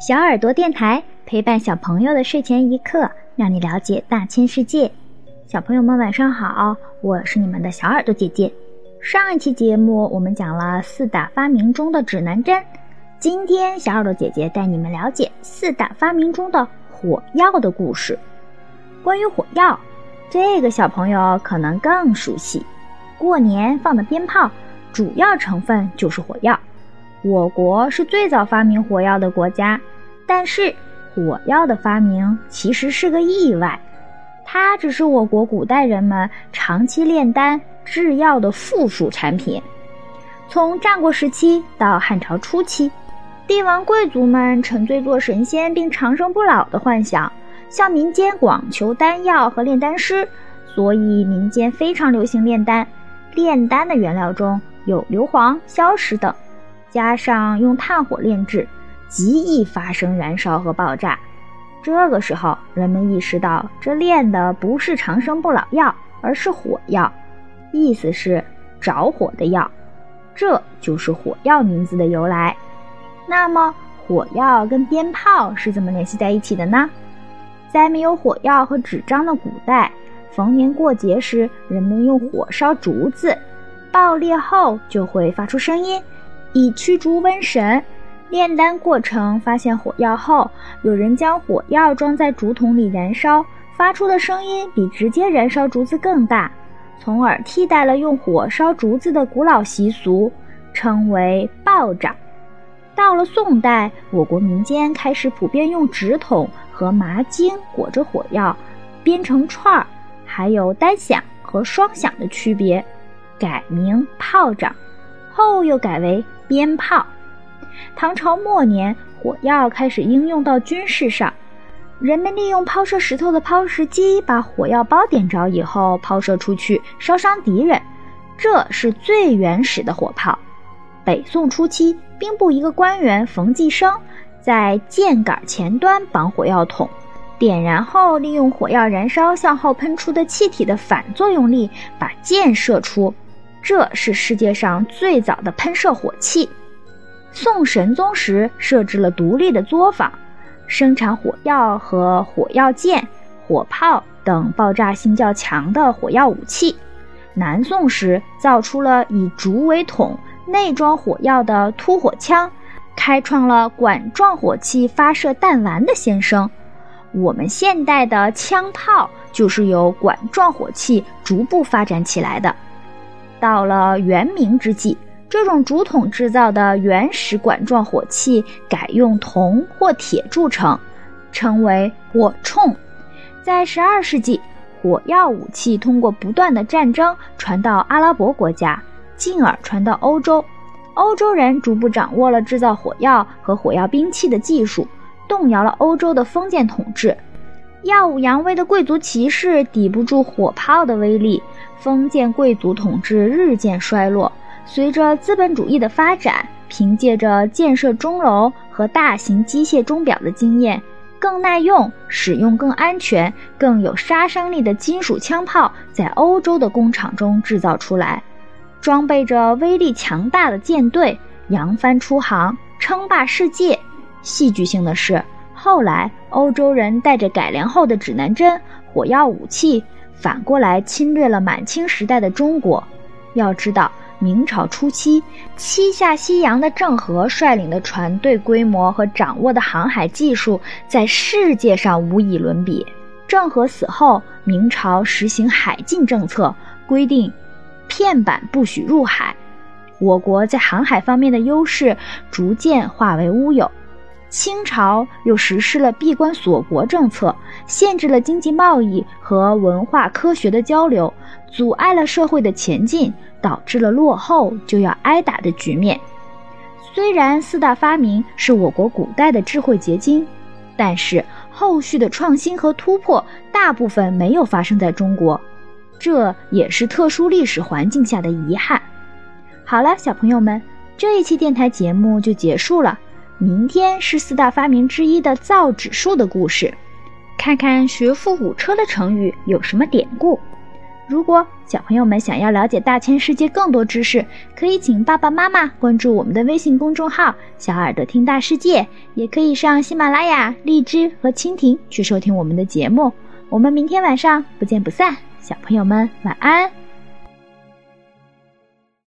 小耳朵电台陪伴小朋友的睡前一刻，让你了解大千世界。小朋友们晚上好，我是你们的小耳朵姐姐。上一期节目我们讲了四大发明中的指南针，今天小耳朵姐姐带你们了解四大发明中的火药的故事。关于火药，这个小朋友可能更熟悉，过年放的鞭炮主要成分就是火药。我国是最早发明火药的国家。但是，火药的发明其实是个意外，它只是我国古代人们长期炼丹制药的附属产品。从战国时期到汉朝初期，帝王贵族们沉醉做神仙并长生不老的幻想，向民间广求丹药和炼丹师，所以民间非常流行炼丹。炼丹的原料中有硫磺、硝石等，加上用炭火炼制。极易发生燃烧和爆炸。这个时候，人们意识到这炼的不是长生不老药，而是火药，意思是着火的药。这就是火药名字的由来。那么，火药跟鞭炮是怎么联系在一起的呢？在没有火药和纸张的古代，逢年过节时，人们用火烧竹子，爆裂后就会发出声音，以驱逐瘟神。炼丹过程发现火药后，有人将火药装在竹筒里燃烧，发出的声音比直接燃烧竹子更大，从而替代了用火烧竹子的古老习俗，称为爆炸。到了宋代，我国民间开始普遍用纸筒和麻筋裹着火药，编成串儿，还有单响和双响的区别，改名炮仗，后又改为鞭炮。唐朝末年，火药开始应用到军事上，人们利用抛射石头的抛石机把火药包点着以后抛射出去，烧伤敌人。这是最原始的火炮。北宋初期，兵部一个官员冯继生在箭杆前端绑火药筒，点燃后利用火药燃烧向后喷出的气体的反作用力把箭射出。这是世界上最早的喷射火器。宋神宗时设置了独立的作坊，生产火药和火药箭、火炮等爆炸性较强的火药武器。南宋时造出了以竹为筒、内装火药的突火枪，开创了管状火器发射弹丸的先声。我们现代的枪炮就是由管状火器逐步发展起来的。到了元明之际。这种竹筒制造的原始管状火器改用铜或铁铸成，称为火铳。在十二世纪，火药武器通过不断的战争传到阿拉伯国家，进而传到欧洲。欧洲人逐步掌握了制造火药和火药兵器的技术，动摇了欧洲的封建统治。耀武扬威的贵族骑士抵不住火炮的威力，封建贵族统治日渐衰落。随着资本主义的发展，凭借着建设钟楼和大型机械钟表的经验，更耐用、使用更安全、更有杀伤力的金属枪炮在欧洲的工厂中制造出来，装备着威力强大的舰队，扬帆出航，称霸世界。戏剧性的是，后来欧洲人带着改良后的指南针、火药武器，反过来侵略了满清时代的中国。要知道。明朝初期，七下西洋的郑和率领的船队规模和掌握的航海技术，在世界上无以伦比。郑和死后，明朝实行海禁政策，规定片板不许入海。我国在航海方面的优势逐渐化为乌有。清朝又实施了闭关锁国政策，限制了经济贸易和文化科学的交流，阻碍了社会的前进。导致了落后就要挨打的局面。虽然四大发明是我国古代的智慧结晶，但是后续的创新和突破大部分没有发生在中国，这也是特殊历史环境下的遗憾。好了，小朋友们，这一期电台节目就结束了。明天是四大发明之一的造纸术的故事，看看学富五车的成语有什么典故。如果小朋友们想要了解大千世界更多知识，可以请爸爸妈妈关注我们的微信公众号“小耳朵听大世界”，也可以上喜马拉雅、荔枝和蜻蜓去收听我们的节目。我们明天晚上不见不散，小朋友们晚安。